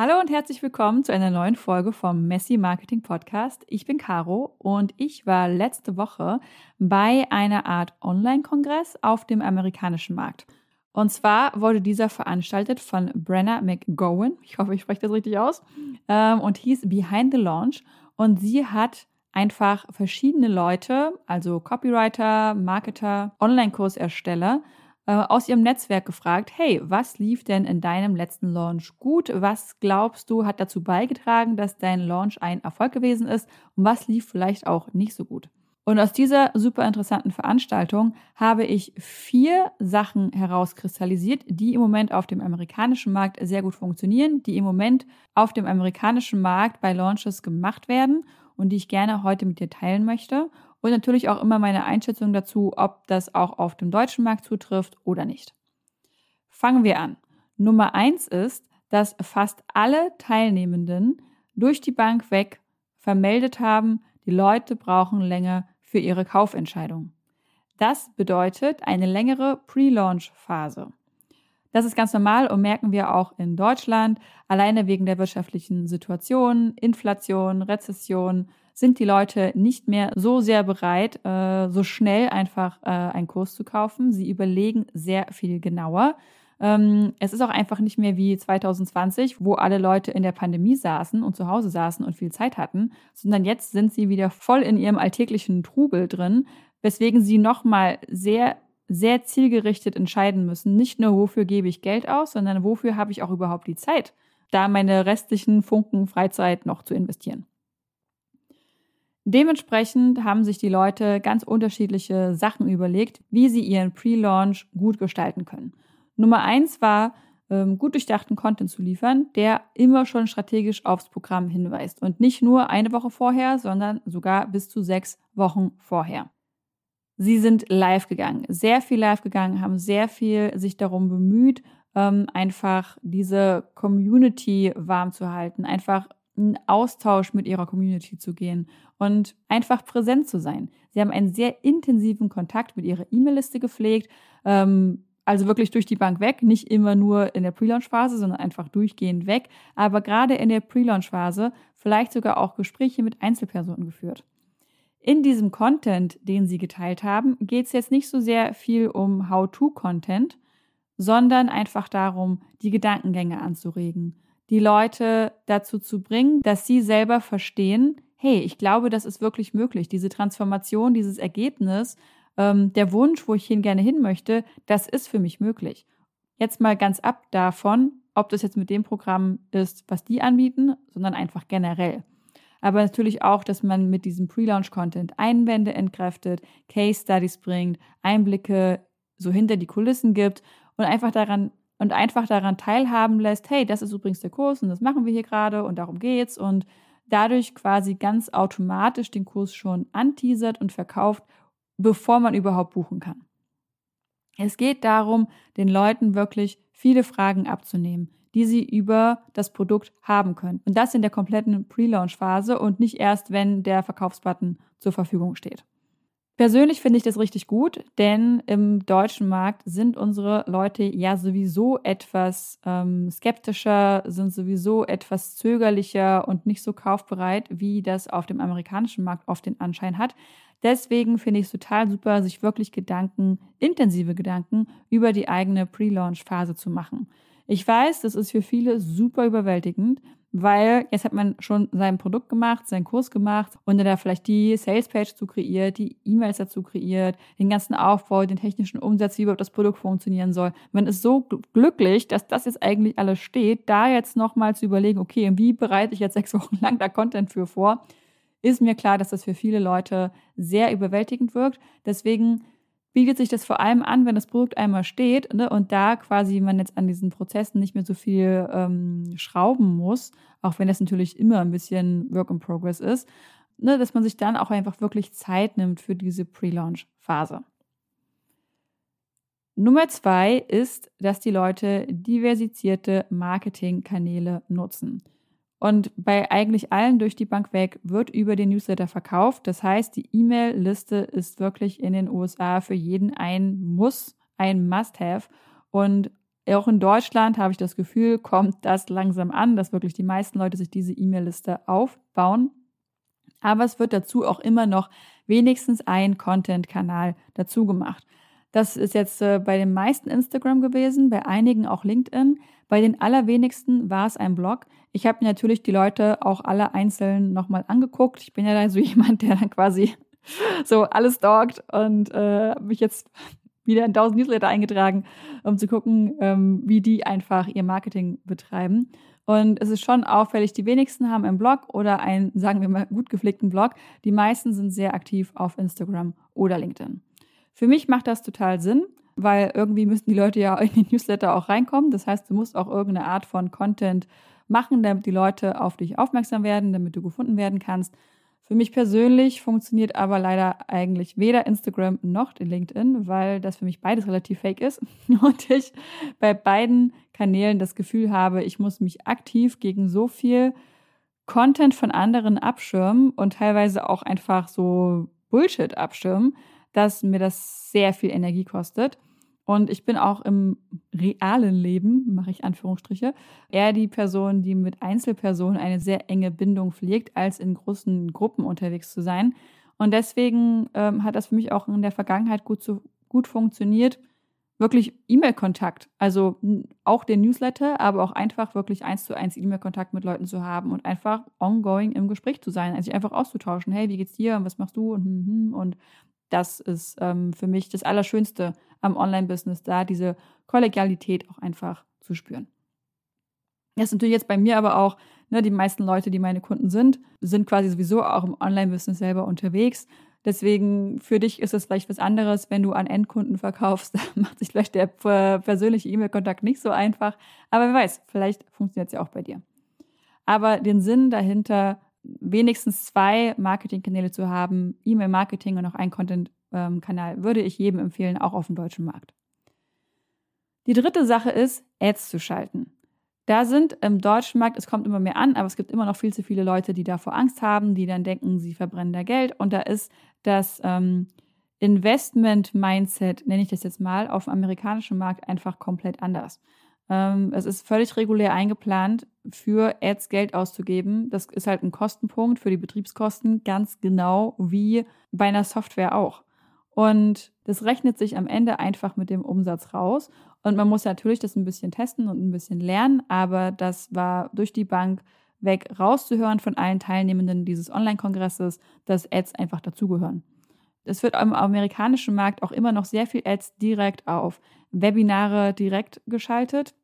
Hallo und herzlich willkommen zu einer neuen Folge vom Messy Marketing Podcast. Ich bin Caro und ich war letzte Woche bei einer Art Online-Kongress auf dem amerikanischen Markt. Und zwar wurde dieser veranstaltet von Brenna McGowan, ich hoffe, ich spreche das richtig aus, ähm, und hieß Behind the Launch. Und sie hat einfach verschiedene Leute, also Copywriter, Marketer, Online-Kursersteller, äh, aus ihrem Netzwerk gefragt, hey, was lief denn in deinem letzten Launch gut? Was glaubst du hat dazu beigetragen, dass dein Launch ein Erfolg gewesen ist? Und was lief vielleicht auch nicht so gut? Und aus dieser super interessanten Veranstaltung habe ich vier Sachen herauskristallisiert, die im Moment auf dem amerikanischen Markt sehr gut funktionieren, die im Moment auf dem amerikanischen Markt bei Launches gemacht werden und die ich gerne heute mit dir teilen möchte und natürlich auch immer meine Einschätzung dazu, ob das auch auf dem deutschen Markt zutrifft oder nicht. Fangen wir an. Nummer eins ist, dass fast alle Teilnehmenden durch die Bank weg vermeldet haben, die Leute brauchen länger für ihre Kaufentscheidung. Das bedeutet eine längere Pre-Launch-Phase. Das ist ganz normal und merken wir auch in Deutschland. Alleine wegen der wirtschaftlichen Situation, Inflation, Rezession, sind die Leute nicht mehr so sehr bereit, äh, so schnell einfach äh, einen Kurs zu kaufen. Sie überlegen sehr viel genauer. Ähm, es ist auch einfach nicht mehr wie 2020, wo alle Leute in der Pandemie saßen und zu Hause saßen und viel Zeit hatten, sondern jetzt sind sie wieder voll in ihrem alltäglichen Trubel drin, weswegen sie nochmal sehr sehr zielgerichtet entscheiden müssen. Nicht nur, wofür gebe ich Geld aus, sondern wofür habe ich auch überhaupt die Zeit, da meine restlichen Funken Freizeit noch zu investieren. Dementsprechend haben sich die Leute ganz unterschiedliche Sachen überlegt, wie sie ihren Pre-Launch gut gestalten können. Nummer eins war, ähm, gut durchdachten Content zu liefern, der immer schon strategisch aufs Programm hinweist und nicht nur eine Woche vorher, sondern sogar bis zu sechs Wochen vorher. Sie sind live gegangen, sehr viel live gegangen, haben sehr viel sich darum bemüht, ähm, einfach diese Community warm zu halten, einfach in Austausch mit ihrer Community zu gehen und einfach präsent zu sein. Sie haben einen sehr intensiven Kontakt mit ihrer E-Mail-Liste gepflegt, ähm, also wirklich durch die Bank weg, nicht immer nur in der Pre-Launch-Phase, sondern einfach durchgehend weg, aber gerade in der Pre-Launch-Phase vielleicht sogar auch Gespräche mit Einzelpersonen geführt. In diesem Content, den Sie geteilt haben, geht es jetzt nicht so sehr viel um How-to-Content, sondern einfach darum, die Gedankengänge anzuregen, die Leute dazu zu bringen, dass sie selber verstehen, hey, ich glaube, das ist wirklich möglich. Diese Transformation, dieses Ergebnis, ähm, der Wunsch, wo ich hin gerne hin möchte, das ist für mich möglich. Jetzt mal ganz ab davon, ob das jetzt mit dem Programm ist, was die anbieten, sondern einfach generell. Aber natürlich auch, dass man mit diesem Pre-Launch-Content Einwände entkräftet, Case Studies bringt, Einblicke so hinter die Kulissen gibt und einfach daran und einfach daran teilhaben lässt, hey, das ist übrigens der Kurs und das machen wir hier gerade und darum geht's und dadurch quasi ganz automatisch den Kurs schon anteasert und verkauft, bevor man überhaupt buchen kann. Es geht darum, den Leuten wirklich viele Fragen abzunehmen, die sie über das Produkt haben können. Und das in der kompletten Pre-Launch-Phase und nicht erst, wenn der Verkaufsbutton zur Verfügung steht. Persönlich finde ich das richtig gut, denn im deutschen Markt sind unsere Leute ja sowieso etwas ähm, skeptischer, sind sowieso etwas zögerlicher und nicht so kaufbereit, wie das auf dem amerikanischen Markt oft den Anschein hat. Deswegen finde ich es total super, sich wirklich Gedanken, intensive Gedanken über die eigene Pre-Launch-Phase zu machen. Ich weiß, das ist für viele super überwältigend, weil jetzt hat man schon sein Produkt gemacht, seinen Kurs gemacht und dann da vielleicht die Salespage zu kreiert, die E-Mails dazu kreiert, den ganzen Aufbau, den technischen Umsatz, wie überhaupt das Produkt funktionieren soll. Man ist so glücklich, dass das jetzt eigentlich alles steht, da jetzt nochmal zu überlegen, okay, wie bereite ich jetzt sechs Wochen lang da Content für vor, ist mir klar, dass das für viele Leute sehr überwältigend wirkt. Deswegen bietet sich das vor allem an, wenn das Produkt einmal steht ne, und da quasi man jetzt an diesen Prozessen nicht mehr so viel ähm, schrauben muss, auch wenn das natürlich immer ein bisschen Work in Progress ist, ne, dass man sich dann auch einfach wirklich Zeit nimmt für diese Pre-Launch-Phase. Nummer zwei ist, dass die Leute diversifizierte Marketingkanäle nutzen. Und bei eigentlich allen durch die Bank weg wird über den Newsletter verkauft. Das heißt, die E-Mail-Liste ist wirklich in den USA für jeden ein Muss, ein Must-Have. Und Auch in Deutschland habe ich das Gefühl, kommt das langsam an, dass wirklich die meisten Leute sich diese E-Mail-Liste aufbauen. Aber es wird dazu auch immer noch wenigstens ein Content-Kanal dazu gemacht. Das ist jetzt äh, bei den meisten Instagram gewesen, bei einigen auch LinkedIn. Bei den allerwenigsten war es ein Blog. Ich habe mir natürlich die Leute auch alle einzeln nochmal angeguckt. Ich bin ja da so jemand, der dann quasi so alles stalkt und äh, mich jetzt wieder in 1000 Newsletter eingetragen, um zu gucken, ähm, wie die einfach ihr Marketing betreiben. Und es ist schon auffällig, die wenigsten haben einen Blog oder einen, sagen wir mal, gut gepflegten Blog. Die meisten sind sehr aktiv auf Instagram oder LinkedIn. Für mich macht das total Sinn, weil irgendwie müssen die Leute ja in die Newsletter auch reinkommen. Das heißt, du musst auch irgendeine Art von Content machen, damit die Leute auf dich aufmerksam werden, damit du gefunden werden kannst. Für mich persönlich funktioniert aber leider eigentlich weder Instagram noch LinkedIn, weil das für mich beides relativ fake ist und ich bei beiden Kanälen das Gefühl habe, ich muss mich aktiv gegen so viel Content von anderen abschirmen und teilweise auch einfach so Bullshit abschirmen, dass mir das sehr viel Energie kostet. Und ich bin auch im realen Leben, mache ich Anführungsstriche, eher die Person, die mit Einzelpersonen eine sehr enge Bindung pflegt, als in großen Gruppen unterwegs zu sein. Und deswegen ähm, hat das für mich auch in der Vergangenheit gut, so, gut funktioniert. Wirklich E-Mail-Kontakt, also auch den Newsletter, aber auch einfach wirklich eins zu eins E-Mail-Kontakt mit Leuten zu haben und einfach ongoing im Gespräch zu sein, also sich einfach auszutauschen. Hey, wie geht's dir und was machst du und, hm, hm, und das ist ähm, für mich das Allerschönste am Online-Business, da diese Kollegialität auch einfach zu spüren. Das ist natürlich jetzt bei mir aber auch, ne, die meisten Leute, die meine Kunden sind, sind quasi sowieso auch im Online-Business selber unterwegs. Deswegen für dich ist es vielleicht was anderes, wenn du an Endkunden verkaufst. Macht sich vielleicht der persönliche E-Mail-Kontakt nicht so einfach. Aber wer weiß, vielleicht funktioniert es ja auch bei dir. Aber den Sinn dahinter wenigstens zwei Marketingkanäle zu haben, E-Mail-Marketing und noch einen Content-Kanal, würde ich jedem empfehlen, auch auf dem deutschen Markt. Die dritte Sache ist, Ads zu schalten. Da sind im deutschen Markt, es kommt immer mehr an, aber es gibt immer noch viel zu viele Leute, die davor Angst haben, die dann denken, sie verbrennen da Geld. Und da ist das ähm, Investment-Mindset, nenne ich das jetzt mal, auf dem amerikanischen Markt einfach komplett anders. Ähm, es ist völlig regulär eingeplant, für Ads Geld auszugeben. Das ist halt ein Kostenpunkt für die Betriebskosten, ganz genau wie bei einer Software auch. Und das rechnet sich am Ende einfach mit dem Umsatz raus. Und man muss natürlich das ein bisschen testen und ein bisschen lernen, aber das war durch die Bank weg rauszuhören von allen Teilnehmenden dieses Online-Kongresses, dass Ads einfach dazugehören. Es wird am amerikanischen Markt auch immer noch sehr viel Ads direkt auf Webinare direkt geschaltet.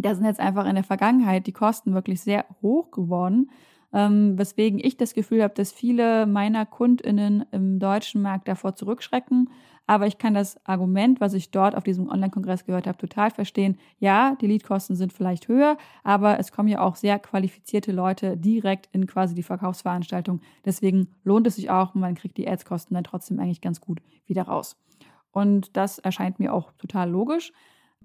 Da sind jetzt einfach in der Vergangenheit die Kosten wirklich sehr hoch geworden, ähm, weswegen ich das Gefühl habe, dass viele meiner KundInnen im deutschen Markt davor zurückschrecken. Aber ich kann das Argument, was ich dort auf diesem Online-Kongress gehört habe, total verstehen. Ja, die Leadkosten sind vielleicht höher, aber es kommen ja auch sehr qualifizierte Leute direkt in quasi die Verkaufsveranstaltung. Deswegen lohnt es sich auch und man kriegt die Ads-Kosten dann trotzdem eigentlich ganz gut wieder raus. Und das erscheint mir auch total logisch.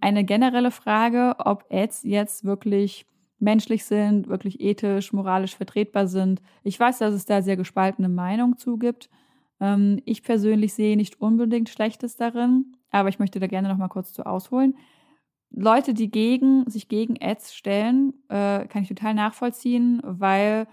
Eine generelle Frage, ob Ads jetzt wirklich menschlich sind, wirklich ethisch, moralisch vertretbar sind. Ich weiß, dass es da sehr gespaltene Meinungen zugibt. Ähm, ich persönlich sehe nicht unbedingt Schlechtes darin, aber ich möchte da gerne noch mal kurz zu ausholen. Leute, die gegen, sich gegen Ads stellen, äh, kann ich total nachvollziehen, weil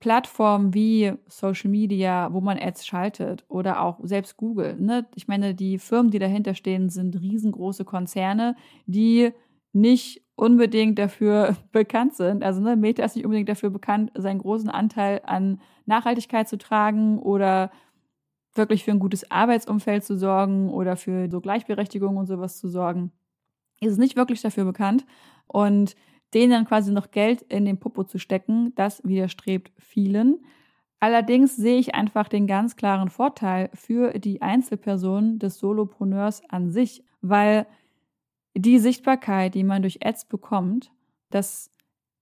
Plattformen wie Social Media, wo man Ads schaltet oder auch selbst Google. Ne? Ich meine, die Firmen, die dahinter stehen, sind riesengroße Konzerne, die nicht unbedingt dafür bekannt sind. Also ne, Meta ist nicht unbedingt dafür bekannt, seinen großen Anteil an Nachhaltigkeit zu tragen oder wirklich für ein gutes Arbeitsumfeld zu sorgen oder für so Gleichberechtigung und sowas zu sorgen. Ist nicht wirklich dafür bekannt. Und denen dann quasi noch Geld in den Popo zu stecken, das widerstrebt vielen. Allerdings sehe ich einfach den ganz klaren Vorteil für die Einzelperson des Solopreneurs an sich, weil die Sichtbarkeit, die man durch Ads bekommt, das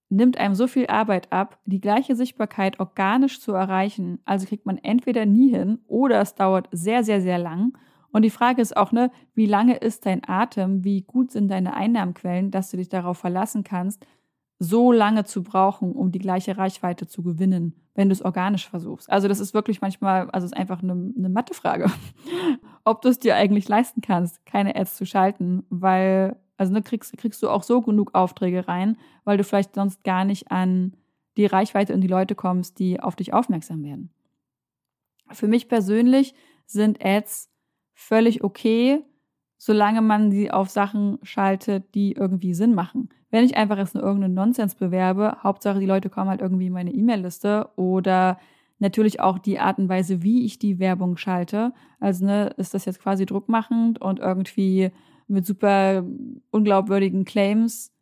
nimmt einem so viel Arbeit ab, die gleiche Sichtbarkeit organisch zu erreichen. Also kriegt man entweder nie hin oder es dauert sehr, sehr, sehr lang. Und die Frage ist auch, ne, wie lange ist dein Atem, wie gut sind deine Einnahmenquellen, dass du dich darauf verlassen kannst, so lange zu brauchen, um die gleiche Reichweite zu gewinnen, wenn du es organisch versuchst. Also das ist wirklich manchmal, also es ist einfach eine, eine Mathefrage, ob du es dir eigentlich leisten kannst, keine Ads zu schalten, weil also ne, kriegst, kriegst du auch so genug Aufträge rein, weil du vielleicht sonst gar nicht an die Reichweite und die Leute kommst, die auf dich aufmerksam werden. Für mich persönlich sind Ads völlig okay, solange man sie auf Sachen schaltet, die irgendwie Sinn machen. Wenn ich einfach jetzt nur irgendeinen Nonsens bewerbe, Hauptsache die Leute kommen halt irgendwie in meine E-Mail-Liste oder natürlich auch die Art und Weise, wie ich die Werbung schalte. Also ne, ist das jetzt quasi druckmachend und irgendwie mit super unglaubwürdigen Claims.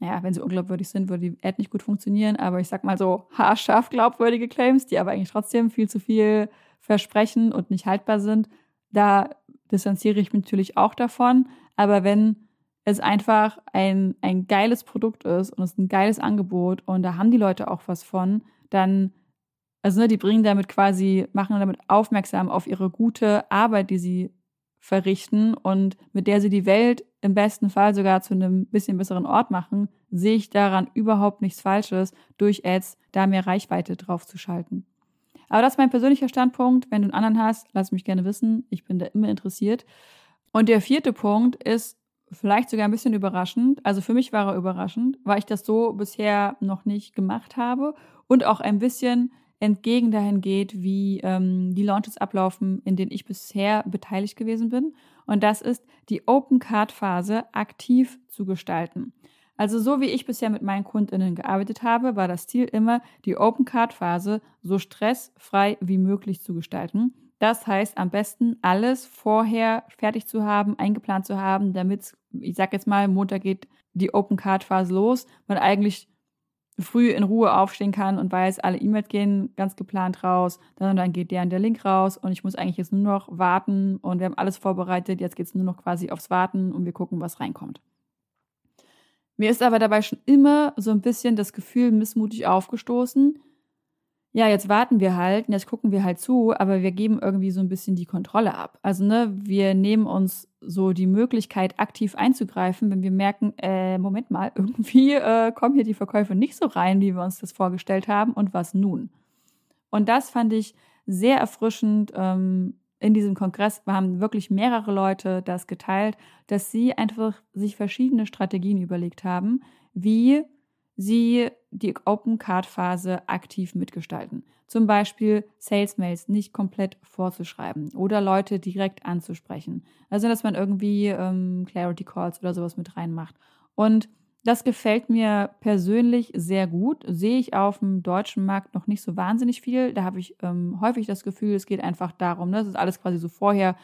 Naja, wenn sie unglaubwürdig sind, würde die Ad nicht gut funktionieren, aber ich sag mal so haarscharf glaubwürdige Claims, die aber eigentlich trotzdem viel zu viel versprechen und nicht haltbar sind. Da distanziere ich mich natürlich auch davon. Aber wenn es einfach ein, ein geiles Produkt ist und es ist ein geiles Angebot und da haben die Leute auch was von, dann, also ne, die bringen damit quasi, machen damit aufmerksam auf ihre gute Arbeit, die sie verrichten und mit der sie die Welt im besten Fall sogar zu einem bisschen besseren Ort machen, sehe ich daran überhaupt nichts Falsches, durch Ads da mehr Reichweite drauf zu schalten. Aber das ist mein persönlicher Standpunkt. Wenn du einen anderen hast, lass mich gerne wissen. Ich bin da immer interessiert. Und der vierte Punkt ist vielleicht sogar ein bisschen überraschend. Also für mich war er überraschend, weil ich das so bisher noch nicht gemacht habe und auch ein bisschen entgegen dahin geht, wie ähm, die Launches ablaufen, in denen ich bisher beteiligt gewesen bin. Und das ist die Open Card Phase aktiv zu gestalten. Also so wie ich bisher mit meinen Kundinnen gearbeitet habe, war das Ziel immer, die Open Card Phase so stressfrei wie möglich zu gestalten. Das heißt, am besten alles vorher fertig zu haben, eingeplant zu haben, damit, ich sag jetzt mal, Montag geht die Open Card Phase los, man eigentlich früh in Ruhe aufstehen kann und weiß, alle E-Mails gehen ganz geplant raus, dann, dann geht der und der Link raus und ich muss eigentlich jetzt nur noch warten und wir haben alles vorbereitet, jetzt geht es nur noch quasi aufs Warten und wir gucken, was reinkommt. Mir ist aber dabei schon immer so ein bisschen das Gefühl missmutig aufgestoßen. Ja, jetzt warten wir halt, jetzt gucken wir halt zu, aber wir geben irgendwie so ein bisschen die Kontrolle ab. Also, ne, wir nehmen uns so die Möglichkeit, aktiv einzugreifen, wenn wir merken, äh, Moment mal, irgendwie äh, kommen hier die Verkäufe nicht so rein, wie wir uns das vorgestellt haben und was nun? Und das fand ich sehr erfrischend ähm, in diesem Kongress haben wirklich mehrere Leute das geteilt, dass sie einfach sich verschiedene Strategien überlegt haben, wie sie die Open Card Phase aktiv mitgestalten. Zum Beispiel Sales Mails nicht komplett vorzuschreiben oder Leute direkt anzusprechen. Also, dass man irgendwie ähm, Clarity Calls oder sowas mit reinmacht. Und das gefällt mir persönlich sehr gut. Sehe ich auf dem deutschen Markt noch nicht so wahnsinnig viel. Da habe ich ähm, häufig das Gefühl, es geht einfach darum, ne? das ist alles quasi so vorher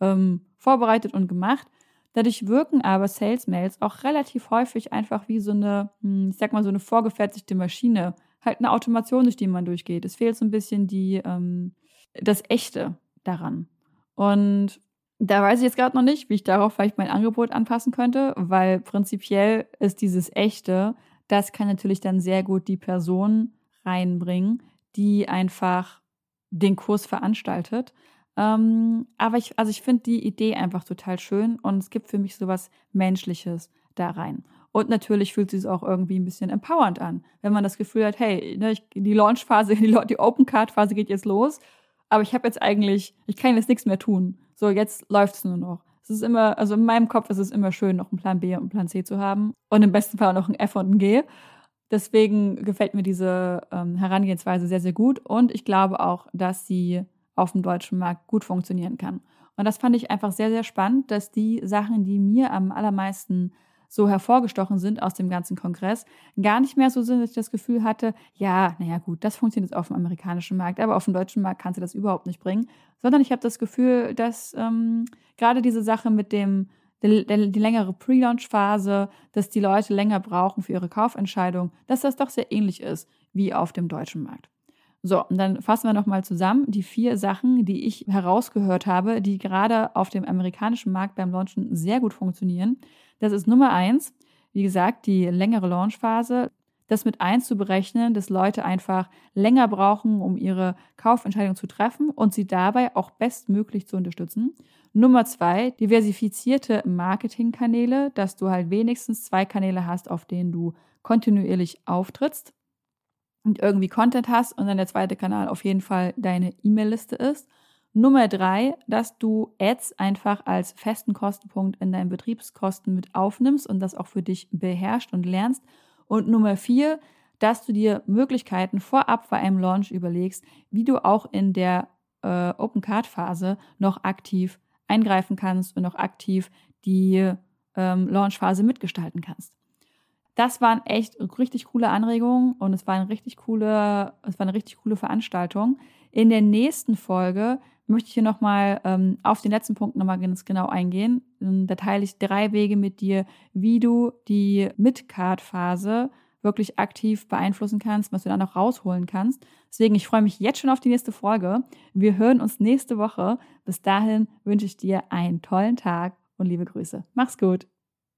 ähm, vorbereitet und gemacht. Dadurch wirken aber Sales Mails auch relativ häufig einfach wie so eine, hm, ich sag mal, so eine vorgefertigte Maschine. Halt eine Automation, durch die man durchgeht. Es fehlt so ein bisschen die, ähm, das Echte daran. Und da weiß ich jetzt gerade noch nicht, wie ich darauf vielleicht mein Angebot anpassen könnte, weil prinzipiell ist dieses echte, das kann natürlich dann sehr gut die Person reinbringen, die einfach den Kurs veranstaltet. Ähm, aber ich, also ich finde die Idee einfach total schön und es gibt für mich sowas Menschliches da rein. Und natürlich fühlt sich es auch irgendwie ein bisschen empowernd an, wenn man das Gefühl hat, hey, ne, ich, die Launch-Phase, die, die Open-Card-Phase geht jetzt los, aber ich habe jetzt eigentlich, ich kann jetzt nichts mehr tun so jetzt läuft es nur noch. Es ist immer, also in meinem Kopf ist es immer schön, noch einen Plan B und einen Plan C zu haben und im besten Fall noch ein F und ein G. Deswegen gefällt mir diese ähm, Herangehensweise sehr, sehr gut und ich glaube auch, dass sie auf dem deutschen Markt gut funktionieren kann. Und das fand ich einfach sehr, sehr spannend, dass die Sachen, die mir am allermeisten so hervorgestochen sind aus dem ganzen Kongress, gar nicht mehr so sind, dass ich das Gefühl hatte, ja, naja gut, das funktioniert jetzt auf dem amerikanischen Markt, aber auf dem deutschen Markt kannst du das überhaupt nicht bringen, sondern ich habe das Gefühl, dass ähm, gerade diese Sache mit dem, der, die längere Pre-Launch-Phase, dass die Leute länger brauchen für ihre Kaufentscheidung, dass das doch sehr ähnlich ist wie auf dem deutschen Markt. So, und dann fassen wir nochmal zusammen die vier Sachen, die ich herausgehört habe, die gerade auf dem amerikanischen Markt beim Launchen sehr gut funktionieren. Das ist Nummer eins, wie gesagt, die längere Launchphase. Das mit eins zu berechnen, dass Leute einfach länger brauchen, um ihre Kaufentscheidung zu treffen und sie dabei auch bestmöglich zu unterstützen. Nummer zwei, diversifizierte Marketingkanäle, dass du halt wenigstens zwei Kanäle hast, auf denen du kontinuierlich auftrittst und irgendwie Content hast und dann der zweite Kanal auf jeden Fall deine E-Mail-Liste ist. Nummer drei, dass du Ads einfach als festen Kostenpunkt in deinen Betriebskosten mit aufnimmst und das auch für dich beherrscht und lernst. Und Nummer vier, dass du dir Möglichkeiten vorab vor einem Launch überlegst, wie du auch in der äh, Open Card Phase noch aktiv eingreifen kannst und noch aktiv die ähm, Launch-Phase mitgestalten kannst. Das waren echt richtig coole Anregungen und es war eine richtig coole, es war eine richtig coole Veranstaltung. In der nächsten Folge möchte ich hier nochmal ähm, auf den letzten Punkt nochmal ganz genau eingehen. Da teile ich drei Wege mit dir, wie du die Mid-Card-Phase wirklich aktiv beeinflussen kannst, was du da noch rausholen kannst. Deswegen, ich freue mich jetzt schon auf die nächste Folge. Wir hören uns nächste Woche. Bis dahin wünsche ich dir einen tollen Tag und liebe Grüße. Mach's gut.